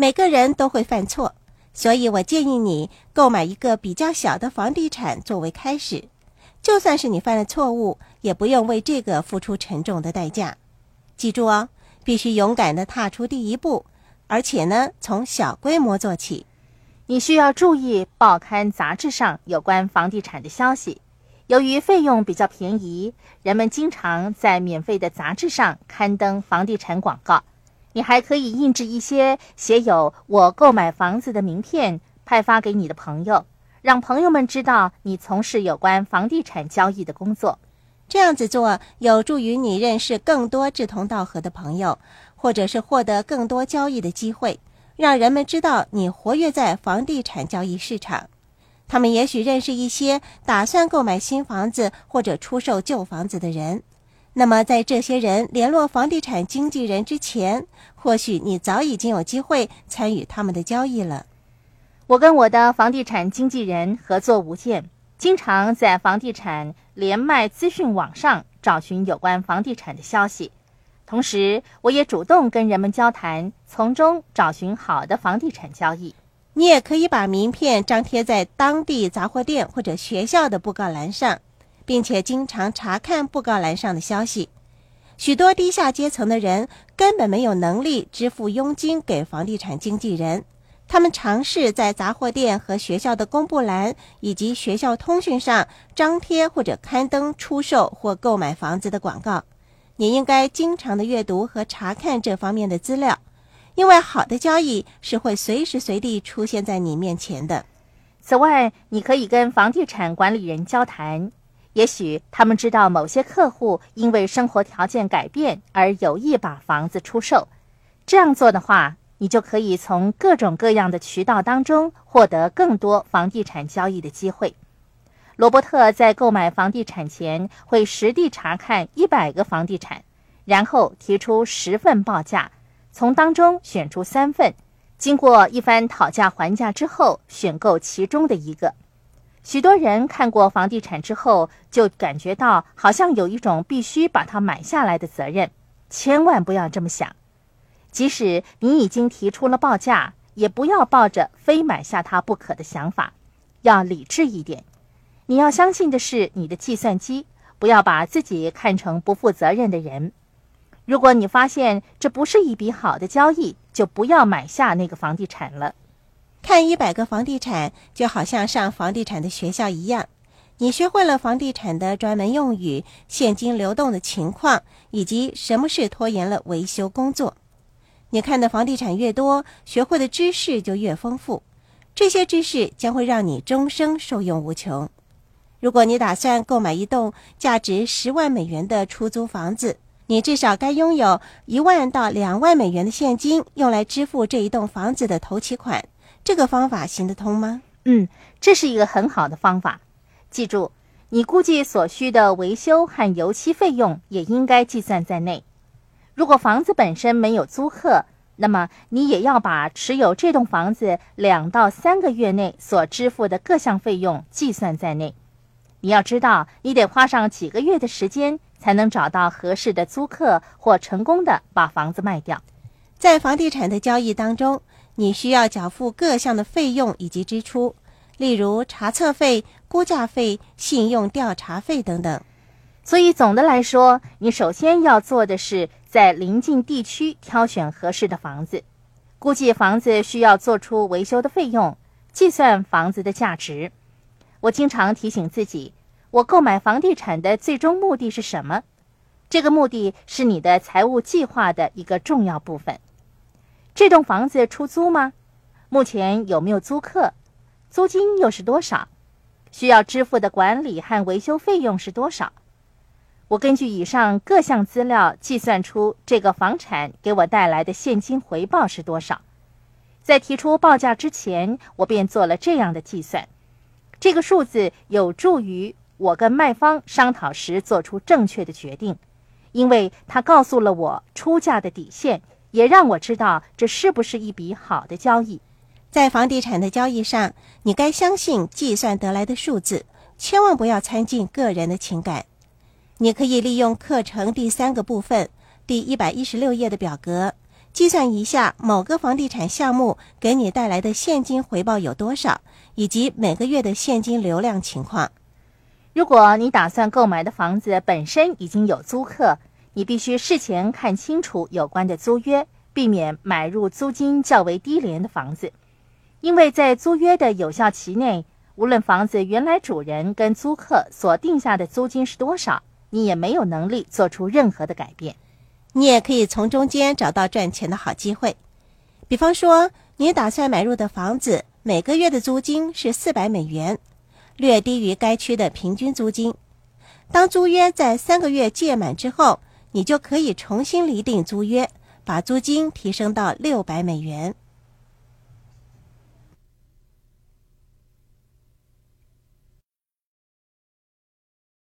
每个人都会犯错，所以我建议你购买一个比较小的房地产作为开始。就算是你犯了错误，也不用为这个付出沉重的代价。记住哦，必须勇敢地踏出第一步，而且呢，从小规模做起。你需要注意报刊杂志上有关房地产的消息。由于费用比较便宜，人们经常在免费的杂志上刊登房地产广告。你还可以印制一些写有“我购买房子”的名片，派发给你的朋友，让朋友们知道你从事有关房地产交易的工作。这样子做有助于你认识更多志同道合的朋友，或者是获得更多交易的机会。让人们知道你活跃在房地产交易市场，他们也许认识一些打算购买新房子或者出售旧房子的人。那么，在这些人联络房地产经纪人之前，或许你早已经有机会参与他们的交易了。我跟我的房地产经纪人合作无间，经常在房地产连麦资讯网上找寻有关房地产的消息。同时，我也主动跟人们交谈，从中找寻好的房地产交易。你也可以把名片张贴在当地杂货店或者学校的布告栏上，并且经常查看布告栏上的消息。许多低下阶层的人根本没有能力支付佣金给房地产经纪人，他们尝试在杂货店和学校的公布栏以及学校通讯上张贴或者刊登出售或购买房子的广告。你应该经常的阅读和查看这方面的资料，因为好的交易是会随时随地出现在你面前的。此外，你可以跟房地产管理人交谈，也许他们知道某些客户因为生活条件改变而有意把房子出售。这样做的话，你就可以从各种各样的渠道当中获得更多房地产交易的机会。罗伯特在购买房地产前会实地查看一百个房地产，然后提出十份报价，从当中选出三份，经过一番讨价还价之后，选购其中的一个。许多人看过房地产之后，就感觉到好像有一种必须把它买下来的责任。千万不要这么想，即使你已经提出了报价，也不要抱着非买下它不可的想法，要理智一点。你要相信的是你的计算机，不要把自己看成不负责任的人。如果你发现这不是一笔好的交易，就不要买下那个房地产了。看一百个房地产，就好像上房地产的学校一样。你学会了房地产的专门用语、现金流动的情况，以及什么是拖延了维修工作。你看的房地产越多，学会的知识就越丰富。这些知识将会让你终生受用无穷。如果你打算购买一栋价值十万美元的出租房子，你至少该拥有一万到两万美元的现金，用来支付这一栋房子的头期款。这个方法行得通吗？嗯，这是一个很好的方法。记住，你估计所需的维修和油漆费用也应该计算在内。如果房子本身没有租客，那么你也要把持有这栋房子两到三个月内所支付的各项费用计算在内。你要知道，你得花上几个月的时间才能找到合适的租客或成功的把房子卖掉。在房地产的交易当中，你需要缴付各项的费用以及支出，例如查册费、估价费、信用调查费等等。所以，总的来说，你首先要做的是在临近地区挑选合适的房子，估计房子需要做出维修的费用，计算房子的价值。我经常提醒自己，我购买房地产的最终目的是什么？这个目的是你的财务计划的一个重要部分。这栋房子出租吗？目前有没有租客？租金又是多少？需要支付的管理和维修费用是多少？我根据以上各项资料计算出这个房产给我带来的现金回报是多少。在提出报价之前，我便做了这样的计算。这个数字有助于我跟卖方商讨时做出正确的决定，因为它告诉了我出价的底线，也让我知道这是不是一笔好的交易。在房地产的交易上，你该相信计算得来的数字，千万不要掺进个人的情感。你可以利用课程第三个部分第一百一十六页的表格，计算一下某个房地产项目给你带来的现金回报有多少，以及每个月的现金流量情况。如果你打算购买的房子本身已经有租客，你必须事前看清楚有关的租约，避免买入租金较为低廉的房子，因为在租约的有效期内，无论房子原来主人跟租客所定下的租金是多少，你也没有能力做出任何的改变。你也可以从中间找到赚钱的好机会，比方说，你打算买入的房子每个月的租金是四百美元，略低于该区的平均租金。当租约在三个月届满之后，你就可以重新拟定租约，把租金提升到六百美元。